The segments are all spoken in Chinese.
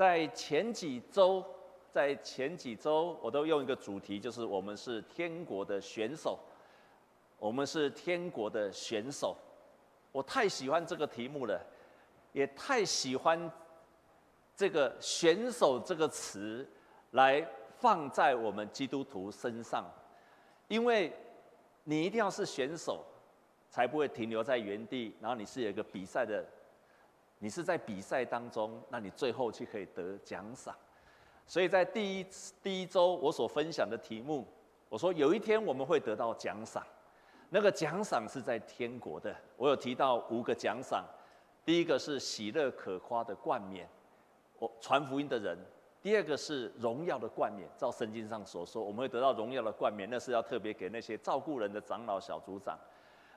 在前几周，在前几周，我都用一个主题，就是我们是天国的选手，我们是天国的选手。我太喜欢这个题目了，也太喜欢这个“选手”这个词来放在我们基督徒身上，因为你一定要是选手，才不会停留在原地，然后你是有一个比赛的。你是在比赛当中，那你最后就可以得奖赏。所以在第一第一周我所分享的题目，我说有一天我们会得到奖赏，那个奖赏是在天国的。我有提到五个奖赏，第一个是喜乐可夸的冠冕，我传福音的人；第二个是荣耀的冠冕，照圣经上所说，我们会得到荣耀的冠冕，那是要特别给那些照顾人的长老、小组长、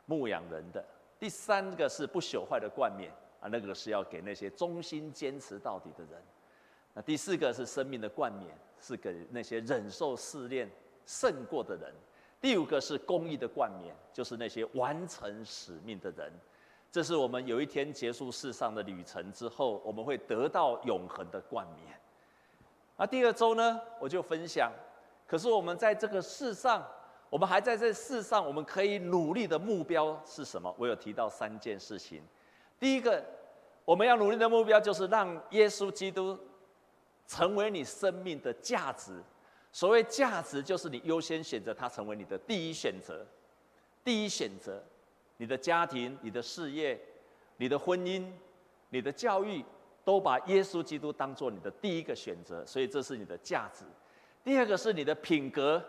牧养人的；第三个是不朽坏的冠冕。啊，那个是要给那些忠心坚持到底的人。那第四个是生命的冠冕，是给那些忍受试炼胜过的人。第五个是公益的冠冕，就是那些完成使命的人。这是我们有一天结束世上的旅程之后，我们会得到永恒的冠冕。那第二周呢，我就分享。可是我们在这个世上，我们还在这世上，我们可以努力的目标是什么？我有提到三件事情。第一个，我们要努力的目标就是让耶稣基督成为你生命的价值。所谓价值，就是你优先选择他成为你的第一选择。第一选择，你的家庭、你的事业、你的婚姻、你的教育，都把耶稣基督当做你的第一个选择，所以这是你的价值。第二个是你的品格，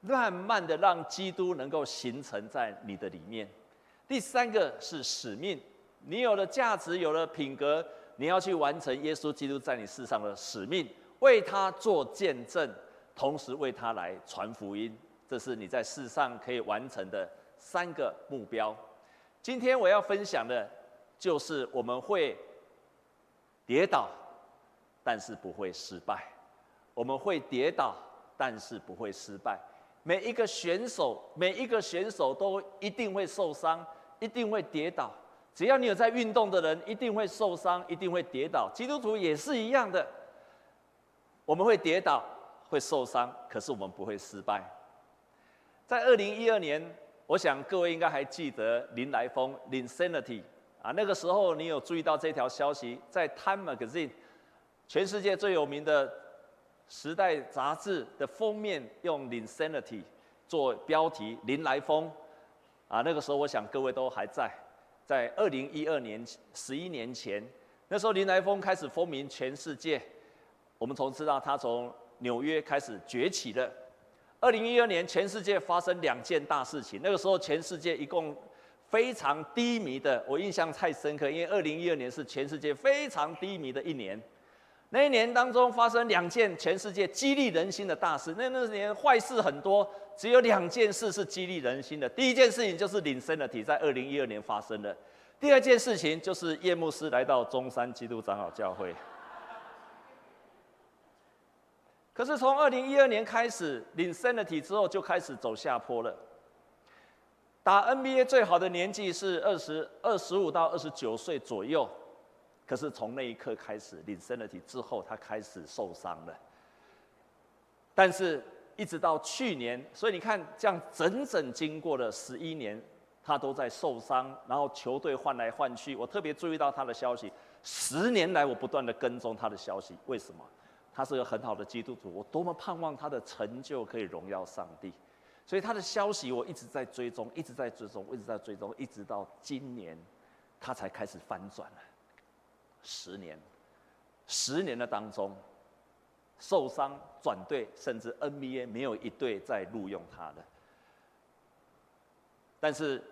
慢慢的让基督能够形成在你的里面。第三个是使命。你有了价值，有了品格，你要去完成耶稣基督在你世上的使命，为他做见证，同时为他来传福音。这是你在世上可以完成的三个目标。今天我要分享的，就是我们会跌倒，但是不会失败。我们会跌倒，但是不会失败。每一个选手，每一个选手都一定会受伤，一定会跌倒。只要你有在运动的人，一定会受伤，一定会跌倒。基督徒也是一样的，我们会跌倒，会受伤，可是我们不会失败。在二零一二年，我想各位应该还记得林来疯 （Insanity） 啊，那个时候你有注意到这条消息，在《Time Magazine》全世界最有名的《时代》杂志的封面用 “Insanity” 做标题，林来疯啊，那个时候我想各位都还在。在二零一二年，十一年前，那时候林来疯开始风靡全世界。我们从知道他从纽约开始崛起的。二零一二年，全世界发生两件大事情。那个时候，全世界一共非常低迷的，我印象太深刻，因为二零一二年是全世界非常低迷的一年。那一年当中发生两件全世界激励人心的大事。那那年坏事很多。只有两件事是激励人心的。第一件事情就是 Linsanity 在二零一二年发生的。第二件事情就是叶牧师来到中山基督长老教会。可是从二零一二年开始，Linsanity 之后就开始走下坡了。打 NBA 最好的年纪是二十二十五到二十九岁左右。可是从那一刻开始，Linsanity 之后他开始受伤了。但是。一直到去年，所以你看，这样整整经过了十一年，他都在受伤，然后球队换来换去。我特别注意到他的消息，十年来我不断的跟踪他的消息。为什么？他是个很好的基督徒，我多么盼望他的成就可以荣耀上帝。所以他的消息我一直在追踪，一直在追踪，一直在追踪，一直到今年，他才开始翻转了。十年，十年的当中。受伤转队，甚至 NBA 没有一队在录用他的。但是，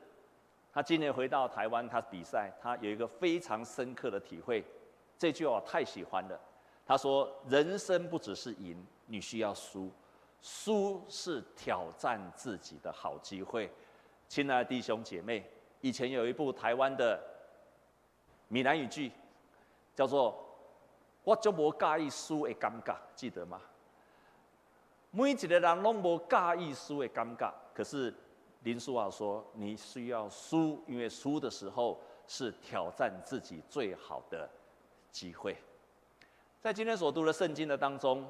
他今年回到台湾，他比赛，他有一个非常深刻的体会。这句话我太喜欢了。他说：“人生不只是赢，你需要输，输是挑战自己的好机会。”亲爱的弟兄姐妹，以前有一部台湾的闽南语剧，叫做。我就无介意输的尴尬，记得吗？每一个人拢无介意输的尴尬，可是林书豪说，你需要输，因为输的时候是挑战自己最好的机会。在今天所读的圣经的当中，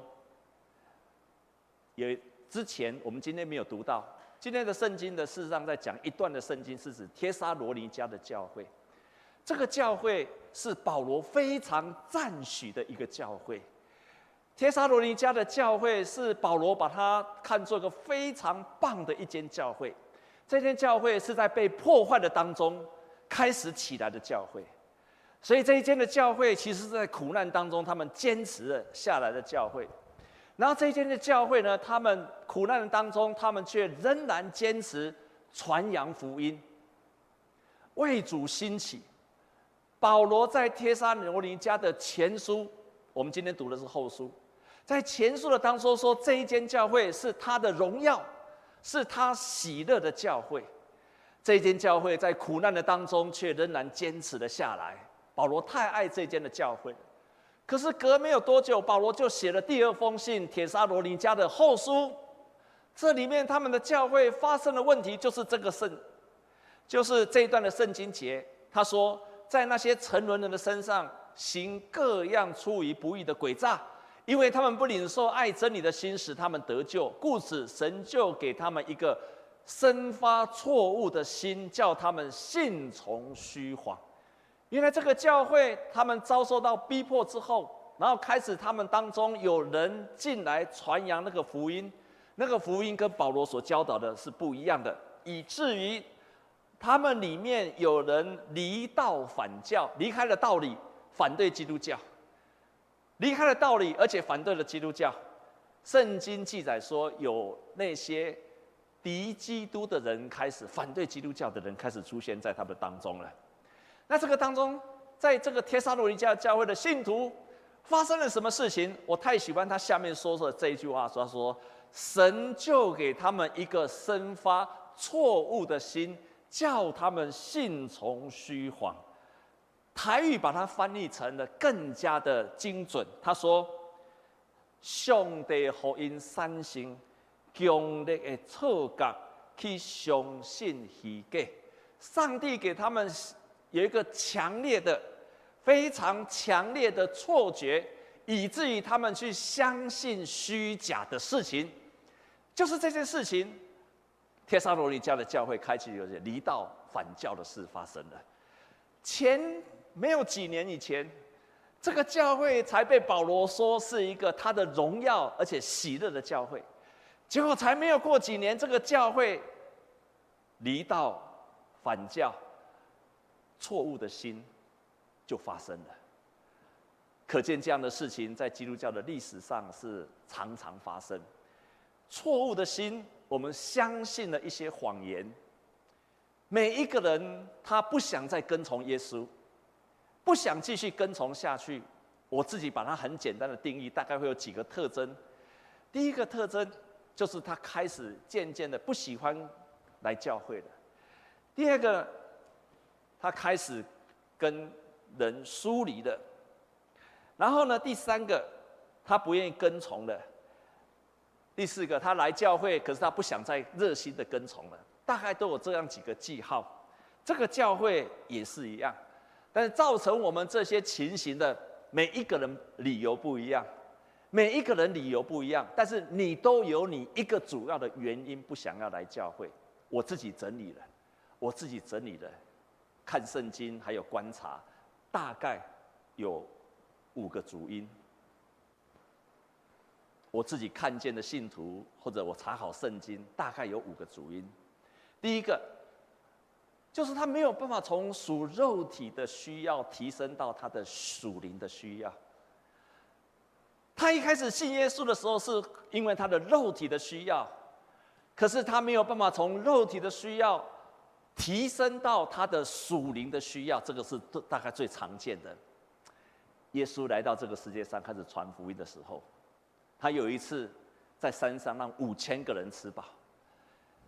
有之前我们今天没有读到。今天的圣经的事实上在讲一段的圣经，是指帖撒罗尼迦的教会。这个教会是保罗非常赞许的一个教会。帖撒罗尼迦的教会是保罗把它看作个非常棒的一间教会。这间教会是在被破坏的当中开始起来的教会，所以这一间的教会其实是在苦难当中他们坚持了下来的教会。然后这一间的教会呢，他们苦难的当中，他们却仍然坚持传扬福音，为主兴起。保罗在帖撒罗尼迦的前书，我们今天读的是后书，在前书的当中说，这一间教会是他的荣耀，是他喜乐的教会。这一间教会在苦难的当中，却仍然坚持了下来。保罗太爱这间的教会。可是隔没有多久，保罗就写了第二封信，帖撒罗尼迦的后书。这里面他们的教会发生的问题，就是这个圣，就是这一段的圣经节。他说，在那些沉沦人的身上行各样出于不义的诡诈，因为他们不领受爱真理的心，使他们得救，故此神就给他们一个生发错误的心，叫他们信从虚谎。原来这个教会，他们遭受到逼迫之后，然后开始他们当中有人进来传扬那个福音，那个福音跟保罗所教导的是不一样的，以至于他们里面有人离道反教，离开了道理，反对基督教，离开了道理，而且反对了基督教。圣经记载说，有那些敌基督的人开始反对基督教的人开始出现在他们当中了。那这个当中，在这个帖撒罗尼迦教会的信徒发生了什么事情？我太喜欢他下面说说的这一句话，说他说神就给他们一个生发错误的心，叫他们信从虚谎。台语把它翻译成了更加的精准。他说：上帝福音三星强烈的错觉去相信虚假，上帝给他们。有一个强烈的、非常强烈的错觉，以至于他们去相信虚假的事情。就是这件事情，帖撒罗尼迦的教会开启有些离道反教的事发生了。前没有几年以前，这个教会才被保罗说是一个他的荣耀而且喜乐的教会，结果才没有过几年，这个教会离道反教。错误的心就发生了，可见这样的事情在基督教的历史上是常常发生。错误的心，我们相信了一些谎言。每一个人他不想再跟从耶稣，不想继续跟从下去。我自己把它很简单的定义，大概会有几个特征。第一个特征就是他开始渐渐的不喜欢来教会了。第二个。他开始跟人疏离了，然后呢，第三个，他不愿意跟从了；第四个，他来教会，可是他不想再热心的跟从了。大概都有这样几个记号。这个教会也是一样，但是造成我们这些情形的每一个人理由不一样，每一个人理由不一样，但是你都有你一个主要的原因不想要来教会。我自己整理了，我自己整理了。看圣经还有观察，大概有五个主因。我自己看见的信徒，或者我查好圣经，大概有五个主因。第一个，就是他没有办法从属肉体的需要提升到他的属灵的需要。他一开始信耶稣的时候，是因为他的肉体的需要，可是他没有办法从肉体的需要。提升到他的属灵的需要，这个是大概最常见的。耶稣来到这个世界上开始传福音的时候，他有一次在山上让五千个人吃饱，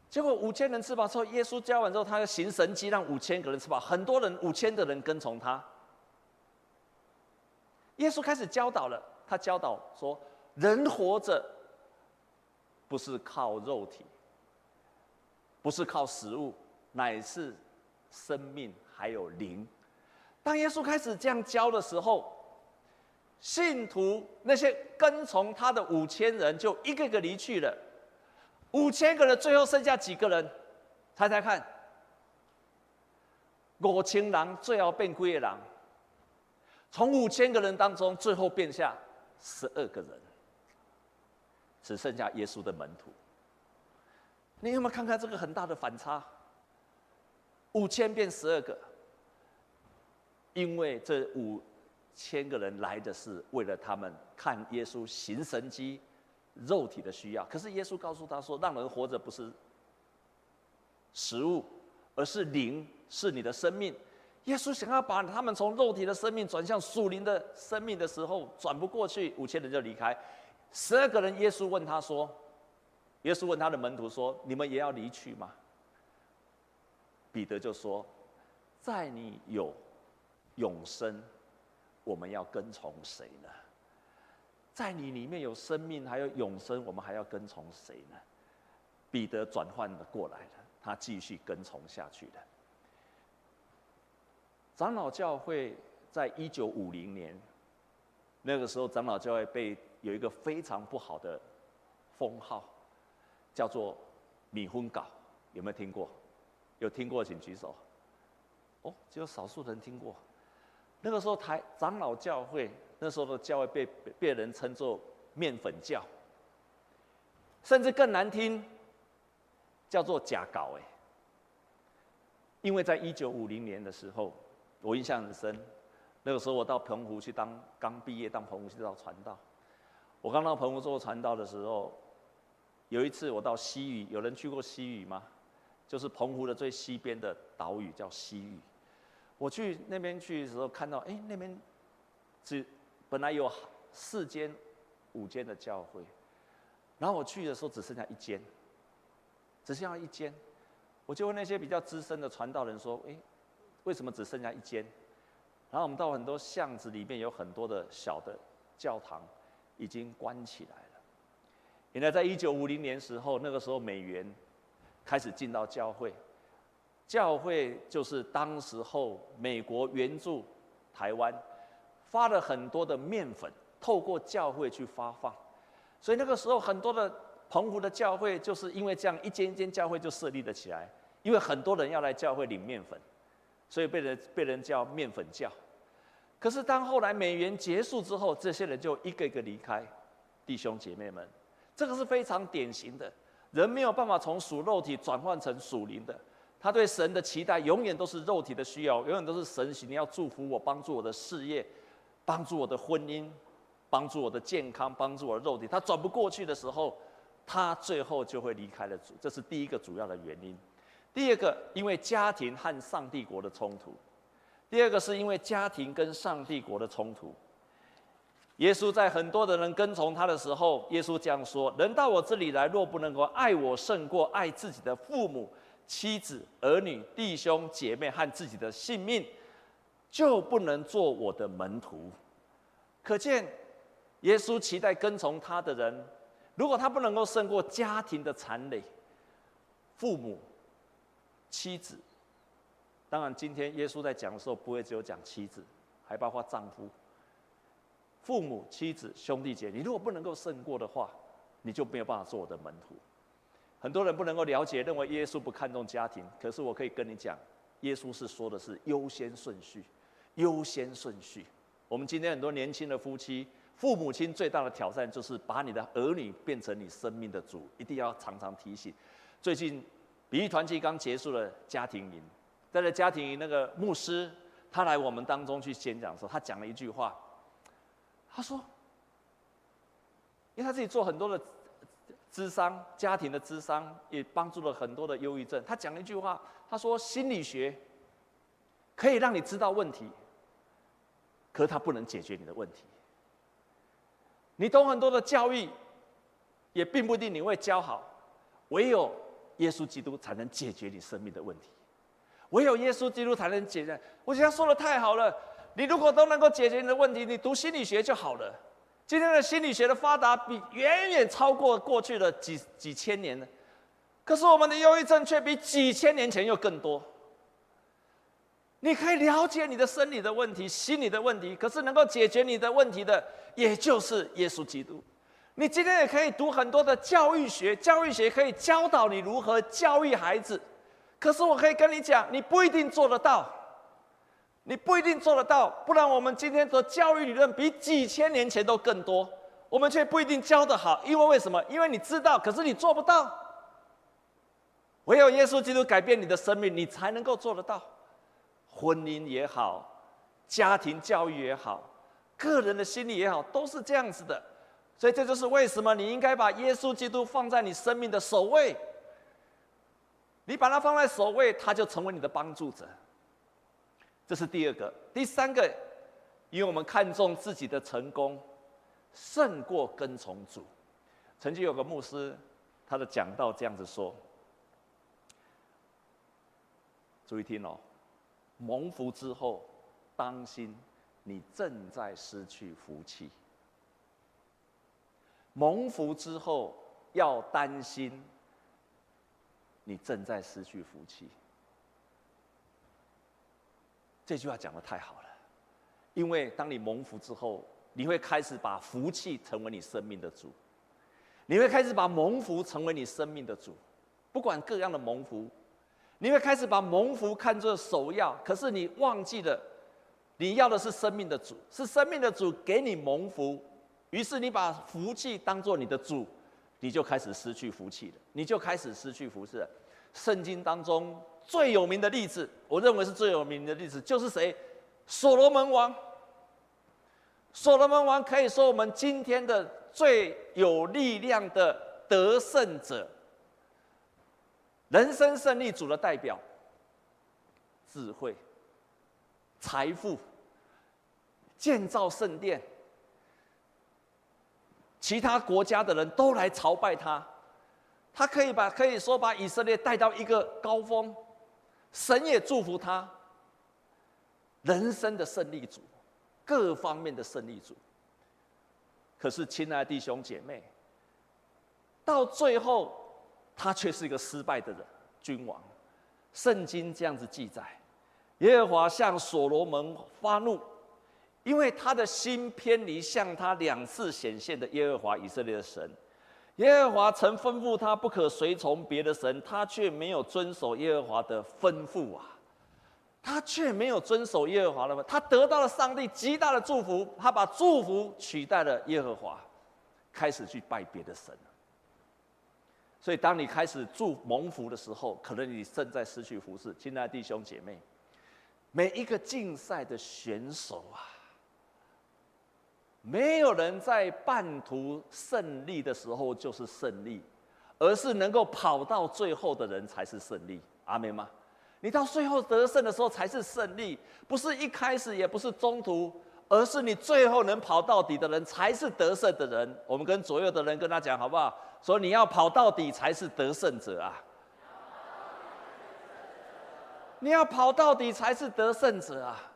结果五千人吃饱之后，耶稣教完之后，他要行神迹让五千个人吃饱，很多人五千的人跟从他。耶稣开始教导了，他教导说：人活着不是靠肉体，不是靠食物。乃是生命还有灵。当耶稣开始这样教的时候，信徒那些跟从他的五千人就一个个离去了。五千个人最后剩下几个人？猜猜看。五千人最后变几个人？从五千个人当中，最后变下十二个人，只剩下耶稣的门徒。你有没有看看这个很大的反差？五千变十二个，因为这五千个人来的是为了他们看耶稣行神迹，肉体的需要。可是耶稣告诉他说：“让人活着不是食物，而是灵，是你的生命。”耶稣想要把他们从肉体的生命转向属灵的生命的时候，转不过去，五千人就离开。十二个人，耶稣问他说：“耶稣问他的门徒说，你们也要离去吗？”彼得就说：“在你有永生，我们要跟从谁呢？在你里面有生命，还有永生，我们还要跟从谁呢？”彼得转换了过来了，他继续跟从下去了。长老教会在一九五零年，那个时候长老教会被有一个非常不好的封号，叫做“米昏稿”，有没有听过？有听过请举手。哦，只有少数人听过。那个时候台长老教会那时候的教会被被人称作“面粉教”，甚至更难听，叫做“假搞”哎。因为在一九五零年的时候。我印象很深，那个时候我到澎湖去当刚毕业，当澎湖去当传道。我刚到澎湖做传道的时候，有一次我到西屿，有人去过西屿吗？就是澎湖的最西边的岛屿叫西屿。我去那边去的时候，看到哎，那边只本来有四间、五间的教会，然后我去的时候只剩下一间，只剩下一间。我就问那些比较资深的传道人说：“哎。”为什么只剩下一间？然后我们到很多巷子里面，有很多的小的教堂已经关起来了。原来在一九五零年时候，那个时候美元开始进到教会，教会就是当时候美国援助台湾，发了很多的面粉，透过教会去发放。所以那个时候很多的澎湖的教会，就是因为这样一间一间教会就设立了起来，因为很多人要来教会领面粉。所以被人被人叫面粉教，可是当后来美元结束之后，这些人就一个一个离开。弟兄姐妹们，这个是非常典型的，人没有办法从属肉体转换成属灵的。他对神的期待永远都是肉体的需要，永远都是神你要祝福我，帮助我的事业，帮助我的婚姻，帮助我的健康，帮助我的肉体。他转不过去的时候，他最后就会离开了主。这是第一个主要的原因。第二个，因为家庭和上帝国的冲突；第二个是因为家庭跟上帝国的冲突。耶稣在很多的人跟从他的时候，耶稣这样说：“人到我这里来，若不能够爱我胜过爱自己的父母、妻子、儿女、弟兄、姐妹和自己的性命，就不能做我的门徒。”可见，耶稣期待跟从他的人，如果他不能够胜过家庭的残累、父母。妻子，当然，今天耶稣在讲的时候，不会只有讲妻子，还包括丈夫、父母、妻子、兄弟姐妹。你如果不能够胜过的话，你就没有办法做我的门徒。很多人不能够了解，认为耶稣不看重家庭。可是我可以跟你讲，耶稣是说的是优先顺序，优先顺序。我们今天很多年轻的夫妻，父母亲最大的挑战就是把你的儿女变成你生命的主，一定要常常提醒。最近。比喻团契刚结束了家庭营，在这家庭营，那个牧师他来我们当中去宣讲的时候，他讲了一句话，他说，因为他自己做很多的智商，家庭的智商，也帮助了很多的忧郁症。他讲了一句话，他说心理学可以让你知道问题，可是他不能解决你的问题。你懂很多的教育，也并不一定你会教好，唯有。耶稣基督才能解决你生命的问题，唯有耶稣基督才能解决。我觉得他说的太好了，你如果都能够解决你的问题，你读心理学就好了。今天的心理学的发达比远远超过过去的几几千年了，可是我们的忧郁症却比几千年前又更多。你可以了解你的生理的问题、心理的问题，可是能够解决你的问题的，也就是耶稣基督。你今天也可以读很多的教育学，教育学可以教导你如何教育孩子。可是我可以跟你讲，你不一定做得到，你不一定做得到。不然我们今天的教育理论比几千年前都更多，我们却不一定教得好。因为为什么？因为你知道，可是你做不到。唯有耶稣基督改变你的生命，你才能够做得到。婚姻也好，家庭教育也好，个人的心理也好，都是这样子的。所以这就是为什么你应该把耶稣基督放在你生命的首位。你把它放在首位，他就成为你的帮助者。这是第二个，第三个，因为我们看重自己的成功，胜过跟从主。曾经有个牧师，他的讲道这样子说：注意听哦，蒙福之后，当心你正在失去福气。蒙福之后，要担心。你正在失去福气。这句话讲得太好了，因为当你蒙福之后，你会开始把福气成为你生命的主，你会开始把蒙福成为你生命的主，不管各样的蒙福，你会开始把蒙福看作首要。可是你忘记了，你要的是生命的主，是生命的主给你蒙福，于是你把福气当做你的主。你就开始失去福气了，你就开始失去福气了。圣经当中最有名的例子，我认为是最有名的例子，就是谁？所罗门王。所罗门王可以说我们今天的最有力量的得胜者，人生胜利组的代表，智慧、财富、建造圣殿。其他国家的人都来朝拜他，他可以把可以说把以色列带到一个高峰，神也祝福他。人生的胜利组，各方面的胜利组。可是，亲爱的弟兄姐妹，到最后，他却是一个失败的人，君王。圣经这样子记载：耶和华向所罗门发怒。因为他的心偏离向他两次显现的耶和华以色列的神，耶和华曾吩咐他不可随从别的神，他却没有遵守耶和华的吩咐啊！他却没有遵守耶和华的吩咐，他得到了上帝极大的祝福，他把祝福取代了耶和华，开始去拜别的神。所以，当你开始祝蒙福的时候，可能你正在失去福气。亲爱的弟兄姐妹，每一个竞赛的选手啊！没有人在半途胜利的时候就是胜利，而是能够跑到最后的人才是胜利。阿明吗？你到最后得胜的时候才是胜利，不是一开始，也不是中途，而是你最后能跑到底的人才是得胜的人。我们跟左右的人跟他讲好不好？说你要跑到底才是得胜者啊！你要跑到底才是得胜者啊！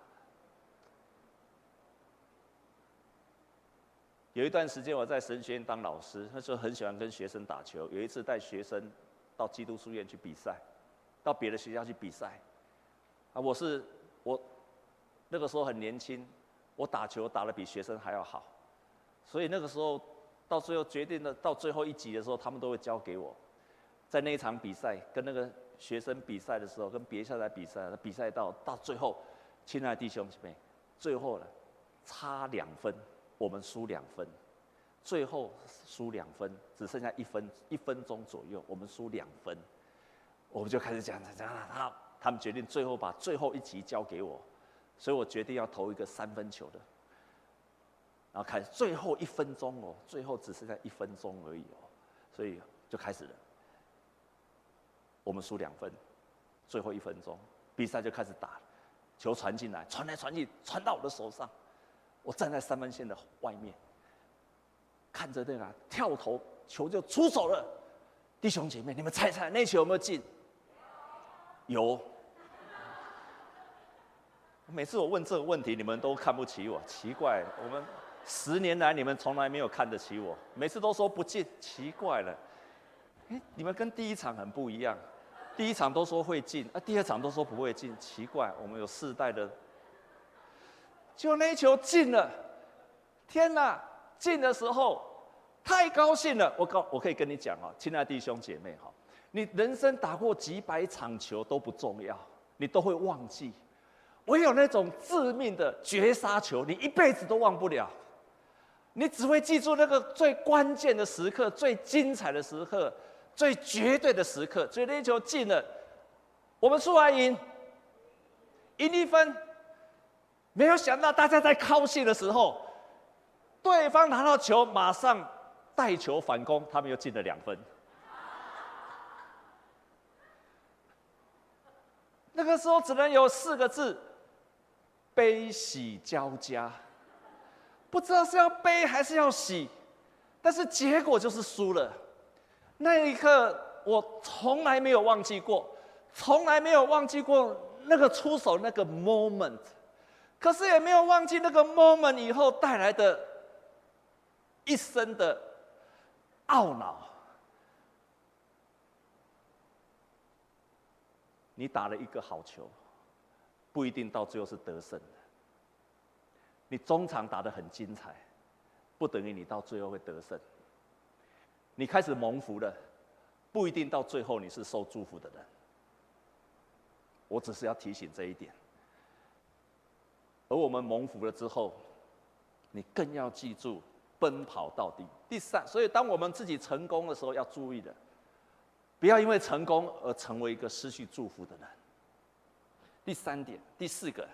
有一段时间我在神学院当老师，那时候很喜欢跟学生打球。有一次带学生到基督书院去比赛，到别的学校去比赛。啊，我是我那个时候很年轻，我打球打得比学生还要好，所以那个时候到最后决定的到最后一集的时候，他们都会交给我。在那一场比赛跟那个学生比赛的时候，跟别校来比赛，比赛到到最后，亲爱的弟兄姐妹，最后了差两分。我们输两分，最后输两分，只剩下一分一分钟左右，我们输两分，我们就开始讲讲讲，他他们决定最后把最后一集交给我，所以我决定要投一个三分球的，然后开始最后一分钟哦，最后只剩下一分钟而已哦，所以就开始了，我们输两分，最后一分钟，比赛就开始打，球传进来，传来传去，传到我的手上。我站在三分线的外面，看着那个跳投球就出手了。弟兄姐妹，你们猜猜那球有没有进？有。每次我问这个问题，你们都看不起我，奇怪。我们十年来你们从来没有看得起我，每次都说不进，奇怪了。哎，你们跟第一场很不一样。第一场都说会进，啊，第二场都说不会进，奇怪，我们有世代的，就那一球进了，天哪！进的时候太高兴了，我告我可以跟你讲哦，亲爱的弟兄姐妹哈，你人生打过几百场球都不重要，你都会忘记，唯有那种致命的绝杀球，你一辈子都忘不了，你只会记住那个最关键的时刻、最精彩的时刻。最绝对的时刻，所以那球进了，我们输还赢，赢一分。没有想到大家在高兴的时候，对方拿到球，马上带球反攻，他们又进了两分。那个时候只能有四个字：悲喜交加。不知道是要悲还是要喜，但是结果就是输了。那一刻，我从来没有忘记过，从来没有忘记过那个出手那个 moment，可是也没有忘记那个 moment 以后带来的一生的懊恼。你打了一个好球，不一定到最后是得胜的。你中场打得很精彩，不等于你到最后会得胜。你开始蒙福了，不一定到最后你是受祝福的人。我只是要提醒这一点。而我们蒙福了之后，你更要记住奔跑到底。第三，所以当我们自己成功的时候，要注意的，不要因为成功而成为一个失去祝福的人。第三点，第四个，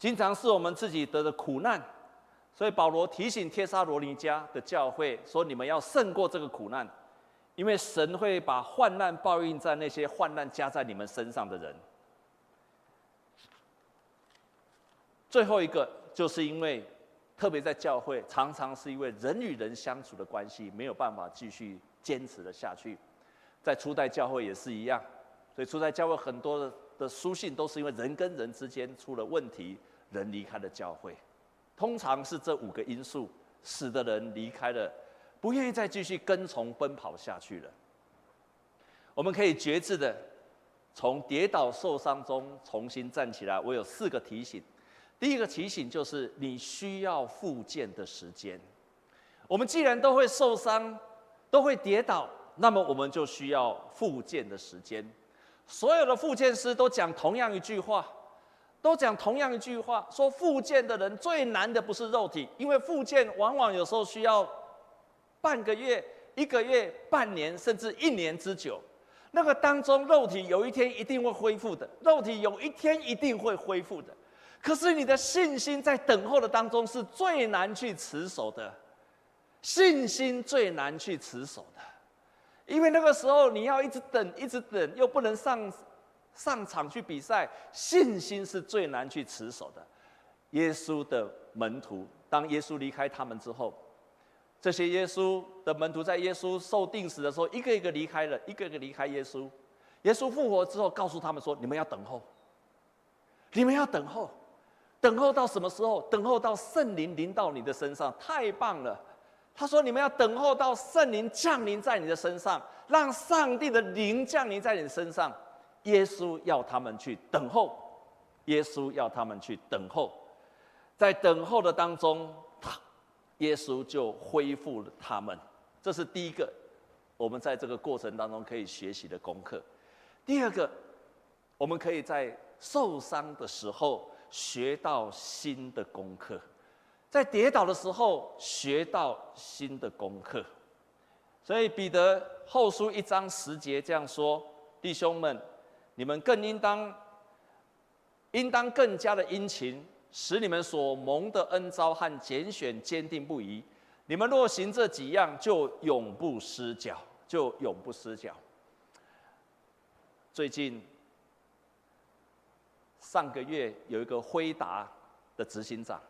经常是我们自己得的苦难。所以保罗提醒帖撒罗尼迦的教会说：“你们要胜过这个苦难，因为神会把患难报应在那些患难加在你们身上的人。”最后一个，就是因为特别在教会，常常是因为人与人相处的关系没有办法继续坚持的下去。在初代教会也是一样，所以初代教会很多的的书信都是因为人跟人之间出了问题，人离开了教会。通常是这五个因素使得人离开了，不愿意再继续跟从奔跑下去了。我们可以决志的从跌倒受伤中重新站起来。我有四个提醒。第一个提醒就是你需要复健的时间。我们既然都会受伤，都会跌倒，那么我们就需要复健的时间。所有的复健师都讲同样一句话。都讲同样一句话，说复健的人最难的不是肉体，因为复健往往有时候需要半个月、一个月、半年，甚至一年之久。那个当中，肉体有一天一定会恢复的，肉体有一天一定会恢复的。可是你的信心在等候的当中是最难去持守的，信心最难去持守的，因为那个时候你要一直等，一直等，又不能上。上场去比赛，信心是最难去持守的。耶稣的门徒，当耶稣离开他们之后，这些耶稣的门徒在耶稣受定死的时候，一个一个离开了，一个一个离开耶稣。耶稣复活之后，告诉他们说：“你们要等候，你们要等候，等候到什么时候？等候到圣灵临到你的身上，太棒了。”他说：“你们要等候到圣灵降临在你的身上，让上帝的灵降临在你身上。”耶稣要他们去等候，耶稣要他们去等候，在等候的当中，他耶稣就恢复了他们。这是第一个，我们在这个过程当中可以学习的功课。第二个，我们可以在受伤的时候学到新的功课，在跌倒的时候学到新的功课。所以彼得后书一章十节这样说：弟兄们。你们更应当，应当更加的殷勤，使你们所蒙的恩召和拣选坚定不移。你们若行这几样，就永不失脚，就永不失脚。最近上个月有一个辉达的执行长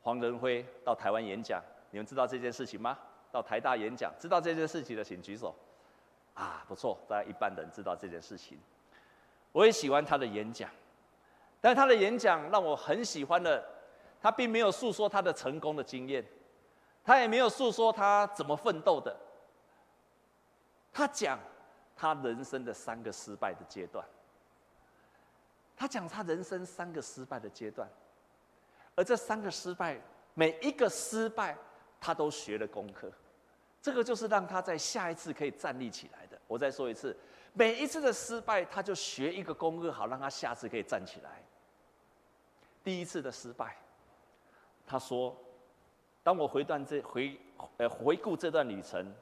黄仁辉到台湾演讲，你们知道这件事情吗？到台大演讲，知道这件事情的请举手。啊，不错，大概一半的人知道这件事情。我也喜欢他的演讲，但他的演讲让我很喜欢的，他并没有诉说他的成功的经验，他也没有诉说他怎么奋斗的。他讲，他人生的三个失败的阶段。他讲他人生三个失败的阶段，而这三个失败，每一个失败，他都学了功课。这个就是让他在下一次可以站立起来的。我再说一次，每一次的失败，他就学一个功课，好让他下次可以站起来。第一次的失败，他说：“当我回段这回呃回顾这段旅程，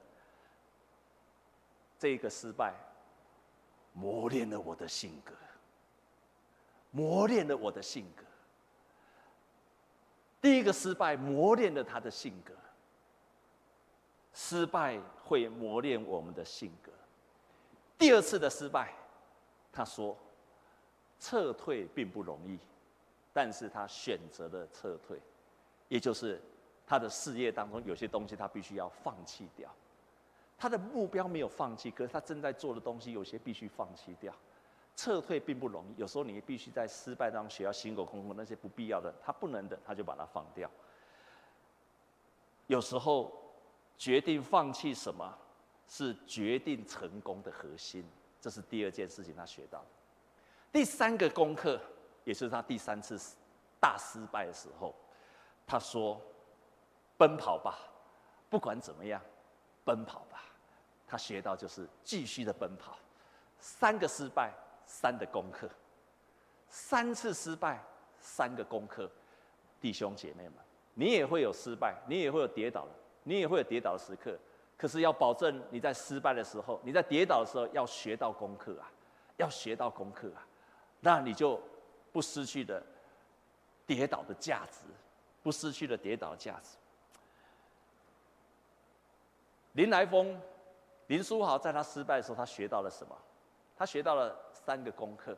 这个失败磨练了我的性格，磨练了我的性格。第一个失败磨练了他的性格。”失败会磨练我们的性格。第二次的失败，他说，撤退并不容易，但是他选择了撤退，也就是他的事业当中有些东西他必须要放弃掉。他的目标没有放弃，可是他正在做的东西有些必须放弃掉。撤退并不容易，有时候你必须在失败当中学到辛苦功夫，那些不必要的，他不能的，他就把它放掉。有时候。决定放弃什么，是决定成功的核心。这是第二件事情，他学到的。第三个功课，也是他第三次大失败的时候，他说：“奔跑吧，不管怎么样，奔跑吧。”他学到就是继续的奔跑。三个失败，三的功课；三次失败，三个功课。弟兄姐妹们，你也会有失败，你也会有跌倒的。你也会有跌倒的时刻，可是要保证你在失败的时候，你在跌倒的时候要学到功课啊，要学到功课啊，那你就不失去的跌倒的价值，不失去了跌倒的价值。林来峰、林书豪在他失败的时候，他学到了什么？他学到了三个功课。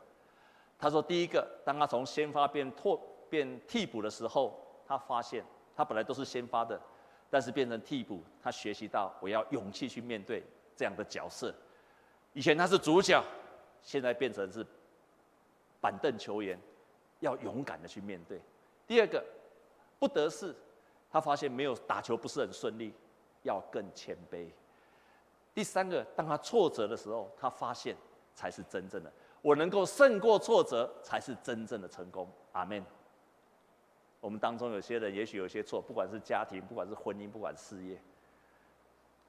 他说：第一个，当他从先发变拓变替补的时候，他发现他本来都是先发的。但是变成替补，他学习到我要勇气去面对这样的角色。以前他是主角，现在变成是板凳球员，要勇敢的去面对。第二个，不得势，他发现没有打球不是很顺利，要更谦卑。第三个，当他挫折的时候，他发现才是真正的，我能够胜过挫折，才是真正的成功。阿门。我们当中有些人也许有些错，不管是家庭，不管是婚姻，不管事业，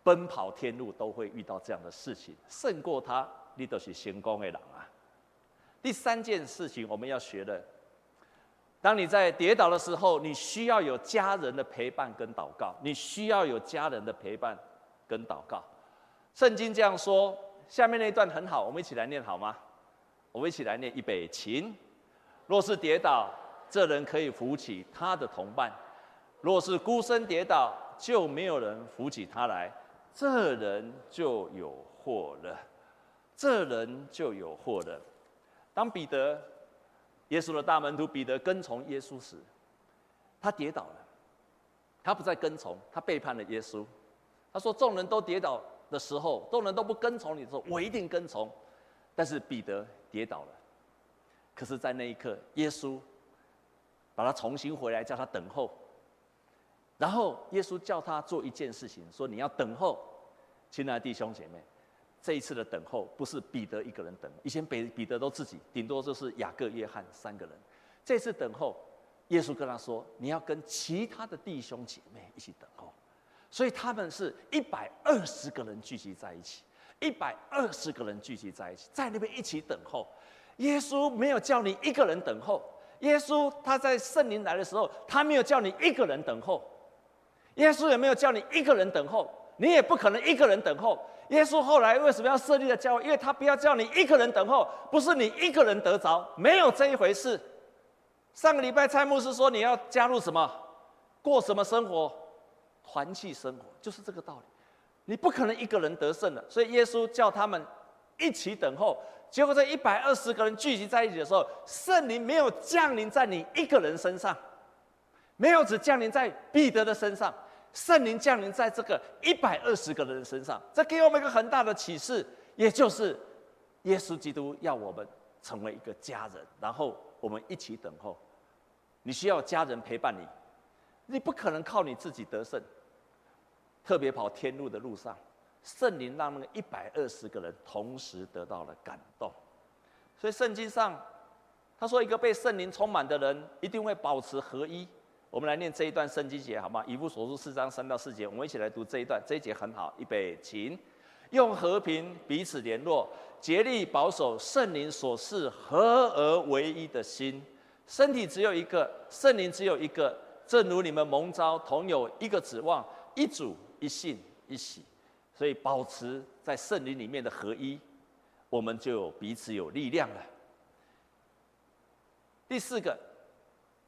奔跑天路都会遇到这样的事情。胜过他，你都是成功的人啊。第三件事情我们要学的，当你在跌倒的时候，你需要有家人的陪伴跟祷告，你需要有家人的陪伴跟祷告。圣经这样说，下面那一段很好，我们一起来念好吗？我们一起来念，预备起。若是跌倒。这人可以扶起他的同伴，若是孤身跌倒，就没有人扶起他来，这人就有祸了。这人就有祸了。当彼得，耶稣的大门徒彼得跟从耶稣时，他跌倒了，他不再跟从，他背叛了耶稣。他说：“众人都跌倒的时候，众人都不跟从你的时候，我一定跟从。”但是彼得跌倒了，可是，在那一刻，耶稣。把他重新回来，叫他等候。然后耶稣叫他做一件事情，说：“你要等候，亲爱的弟兄姐妹，这一次的等候不是彼得一个人等，以前彼彼得都自己，顶多就是雅各、约翰三个人。这次等候，耶稣跟他说：你要跟其他的弟兄姐妹一起等候。所以他们是一百二十个人聚集在一起，一百二十个人聚集在一起，在那边一起等候。耶稣没有叫你一个人等候。”耶稣他在圣灵来的时候，他没有叫你一个人等候。耶稣也没有叫你一个人等候，你也不可能一个人等候。耶稣后来为什么要设立的教会？因为他不要叫你一个人等候，不是你一个人得着，没有这一回事。上个礼拜蔡牧师说你要加入什么，过什么生活，团契生活，就是这个道理。你不可能一个人得胜的，所以耶稣叫他们一起等候。结果，这一百二十个人聚集在一起的时候，圣灵没有降临在你一个人身上，没有只降临在彼得的身上，圣灵降临在这个一百二十个人身上。这给我们一个很大的启示，也就是耶稣基督要我们成为一个家人，然后我们一起等候。你需要家人陪伴你，你不可能靠你自己得胜，特别跑天路的路上，圣灵让那个一百二十个人同时得到了感动。所以圣经上他说，一个被圣灵充满的人一定会保持合一。我们来念这一段圣经节好吗？以弗所书四章三到四节，我们一起来读这一段。这一节很好，预备，请用和平彼此联络，竭力保守圣灵所示合而为一的心。身体只有一个，圣灵只有一个，正如你们蒙召同有一个指望，一主一信一喜，所以保持在圣灵里面的合一，我们就彼此有力量了。第四个，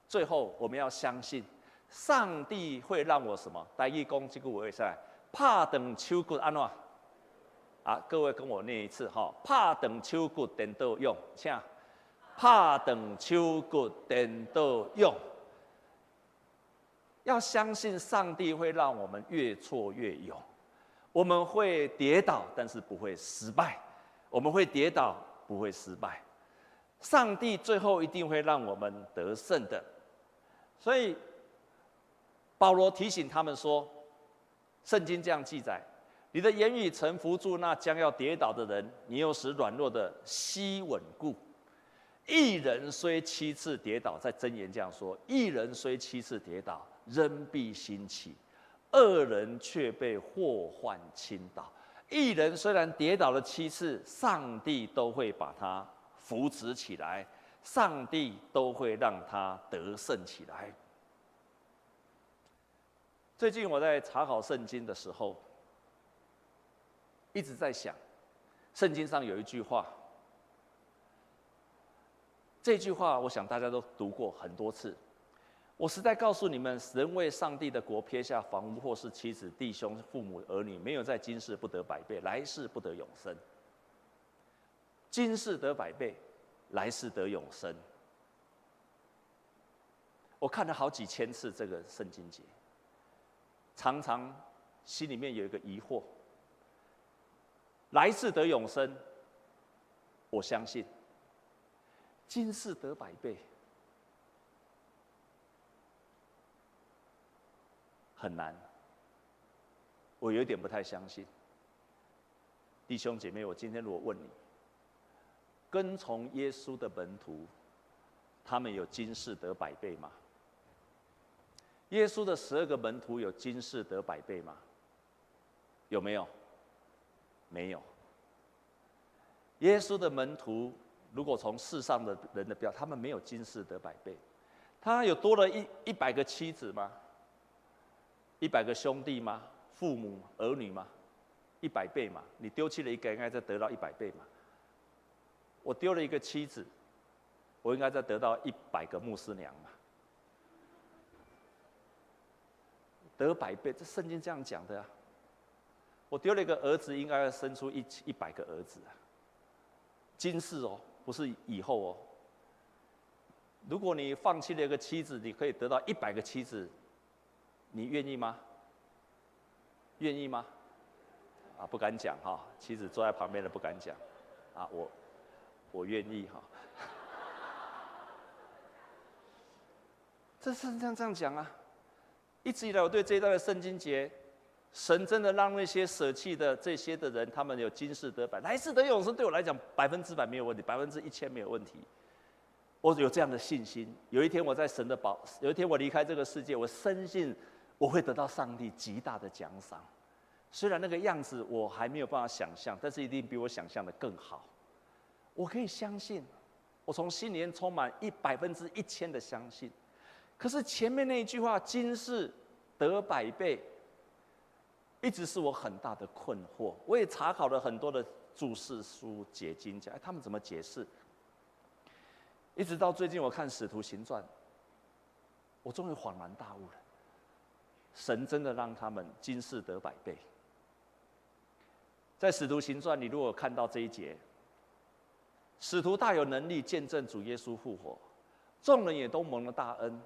最后我们要相信，上帝会让我什么？带义工这个我也在，怕等秋骨安诺。啊，各位跟我念一次哈，怕等秋骨等都用，请。怕等秋谷等到用，要相信上帝会让我们越挫越勇。我们会跌倒，但是不会失败。我们会跌倒，不会失败。上帝最后一定会让我们得胜的。所以保罗提醒他们说：“圣经这样记载，你的言语曾扶住那将要跌倒的人，你又使软弱的膝稳固。”一人虽七次跌倒，在箴言这样说：一人虽七次跌倒，仍必兴起；二人却被祸患倾倒。一人虽然跌倒了七次，上帝都会把他扶持起来，上帝都会让他得胜起来。最近我在查考圣经的时候，一直在想，圣经上有一句话。这句话，我想大家都读过很多次。我实在告诉你们，人为上帝的国撇下房屋或是妻子、弟兄、父母、儿女，没有在今世不得百倍，来世不得永生。今世得百倍，来世得永生。我看了好几千次这个圣经节，常常心里面有一个疑惑：来世得永生，我相信。今世得百倍，很难。我有点不太相信。弟兄姐妹，我今天如果问你，跟从耶稣的门徒，他们有今世得百倍吗？耶稣的十二个门徒有今世得百倍吗？有没有？没有。耶稣的门徒。如果从世上的人的标，他们没有今世得百倍，他有多了一一百个妻子吗？一百个兄弟吗？父母儿女吗？一百倍嘛，你丢弃了一个，应该再得到一百倍嘛。我丢了一个妻子，我应该再得到一百个牧师娘嘛。得百倍，这圣经这样讲的啊。我丢了一个儿子，应该要生出一一百个儿子啊。今世哦。不是以后哦。如果你放弃了一个妻子，你可以得到一百个妻子，你愿意吗？愿意吗？啊，不敢讲哈，妻子坐在旁边的不敢讲，啊，我我愿意哈。这是这样这样讲啊，一直以来我对这一段的圣经节。神真的让那些舍弃的这些的人，他们有今世得百，来世得永生。对我来讲，百分之百没有问题，百分之一千没有问题。我有这样的信心。有一天我在神的保，有一天我离开这个世界，我深信我会得到上帝极大的奖赏。虽然那个样子我还没有办法想象，但是一定比我想象的更好。我可以相信，我从心里面充满一百分之一千的相信。可是前面那一句话，今世得百倍。一直是我很大的困惑。我也查考了很多的注释书、解经家，哎，他们怎么解释？一直到最近，我看《使徒行传》，我终于恍然大悟了。神真的让他们今世得百倍。在《使徒行传》，你如果看到这一节，使徒大有能力见证主耶稣复活，众人也都蒙了大恩。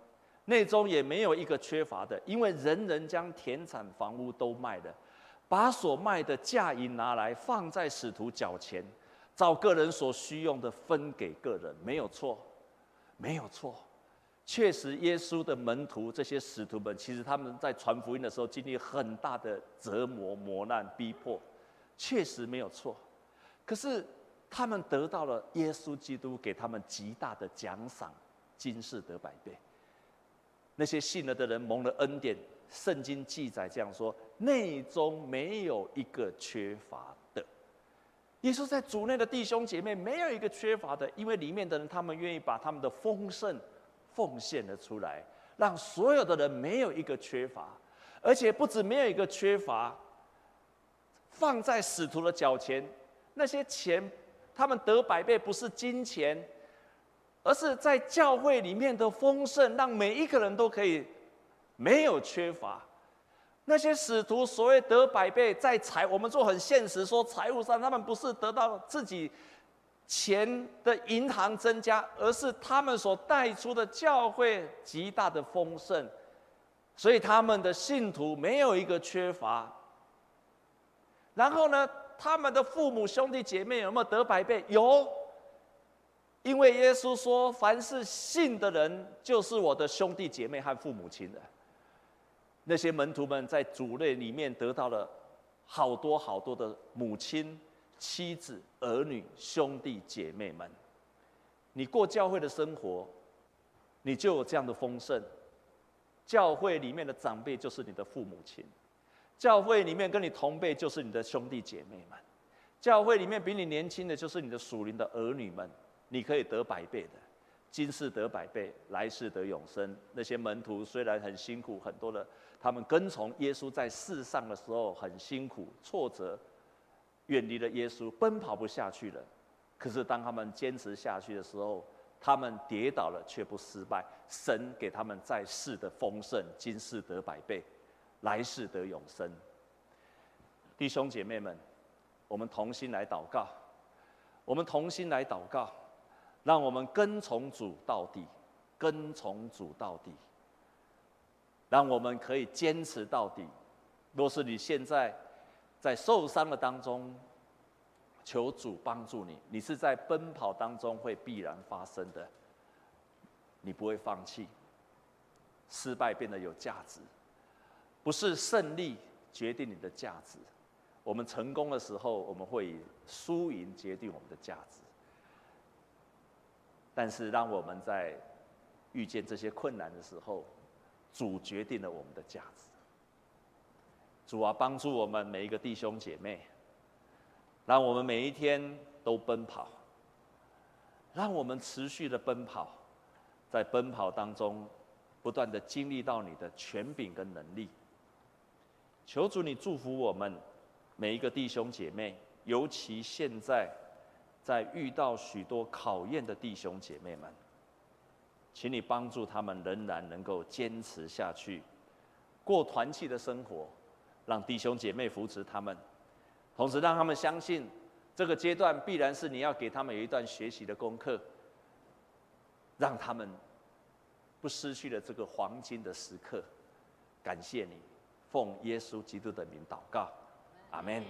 内中也没有一个缺乏的，因为人人将田产房屋都卖了，把所卖的价银拿来放在使徒脚前，照个人所需用的分给个人，没有错，没有错。确实，耶稣的门徒这些使徒们，其实他们在传福音的时候经历很大的折磨、磨难、逼迫，确实没有错。可是他们得到了耶稣基督给他们极大的奖赏，今世得百倍。那些信了的人蒙了恩典，圣经记载这样说：内中没有一个缺乏的。耶稣在主内的弟兄姐妹没有一个缺乏的，因为里面的人他们愿意把他们的丰盛奉献了出来，让所有的人没有一个缺乏，而且不止没有一个缺乏，放在使徒的脚前，那些钱他们得百倍，不是金钱。而是在教会里面的丰盛，让每一个人都可以没有缺乏。那些使徒所谓得百倍，在财，我们做很现实，说财务上他们不是得到自己钱的银行增加，而是他们所带出的教会极大的丰盛，所以他们的信徒没有一个缺乏。然后呢，他们的父母兄弟姐妹有没有得百倍？有。因为耶稣说：“凡是信的人，就是我的兄弟姐妹和父母亲的。”那些门徒们在主内里面得到了好多好多的母亲、妻子、儿女、兄弟姐妹们。你过教会的生活，你就有这样的丰盛。教会里面的长辈就是你的父母亲，教会里面跟你同辈就是你的兄弟姐妹们，教会里面比你年轻的就是你的属灵的儿女们。你可以得百倍的，今世得百倍，来世得永生。那些门徒虽然很辛苦，很多的他们跟从耶稣在世上的时候很辛苦、挫折，远离了耶稣，奔跑不下去了。可是当他们坚持下去的时候，他们跌倒了却不失败。神给他们在世的丰盛，今世得百倍，来世得永生。弟兄姐妹们，我们同心来祷告，我们同心来祷告。让我们跟从主到底，跟从主到底。让我们可以坚持到底。若是你现在在受伤的当中，求主帮助你。你是在奔跑当中会必然发生的，你不会放弃。失败变得有价值，不是胜利决定你的价值。我们成功的时候，我们会以输赢决定我们的价值。但是，让我们在遇见这些困难的时候，主决定了我们的价值。主啊，帮助我们每一个弟兄姐妹，让我们每一天都奔跑，让我们持续的奔跑，在奔跑当中，不断的经历到你的权柄跟能力。求主你祝福我们每一个弟兄姐妹，尤其现在。在遇到许多考验的弟兄姐妹们，请你帮助他们仍然能够坚持下去，过团契的生活，让弟兄姐妹扶持他们，同时让他们相信这个阶段必然是你要给他们有一段学习的功课，让他们不失去了这个黄金的时刻。感谢你，奉耶稣基督的名祷告，阿门。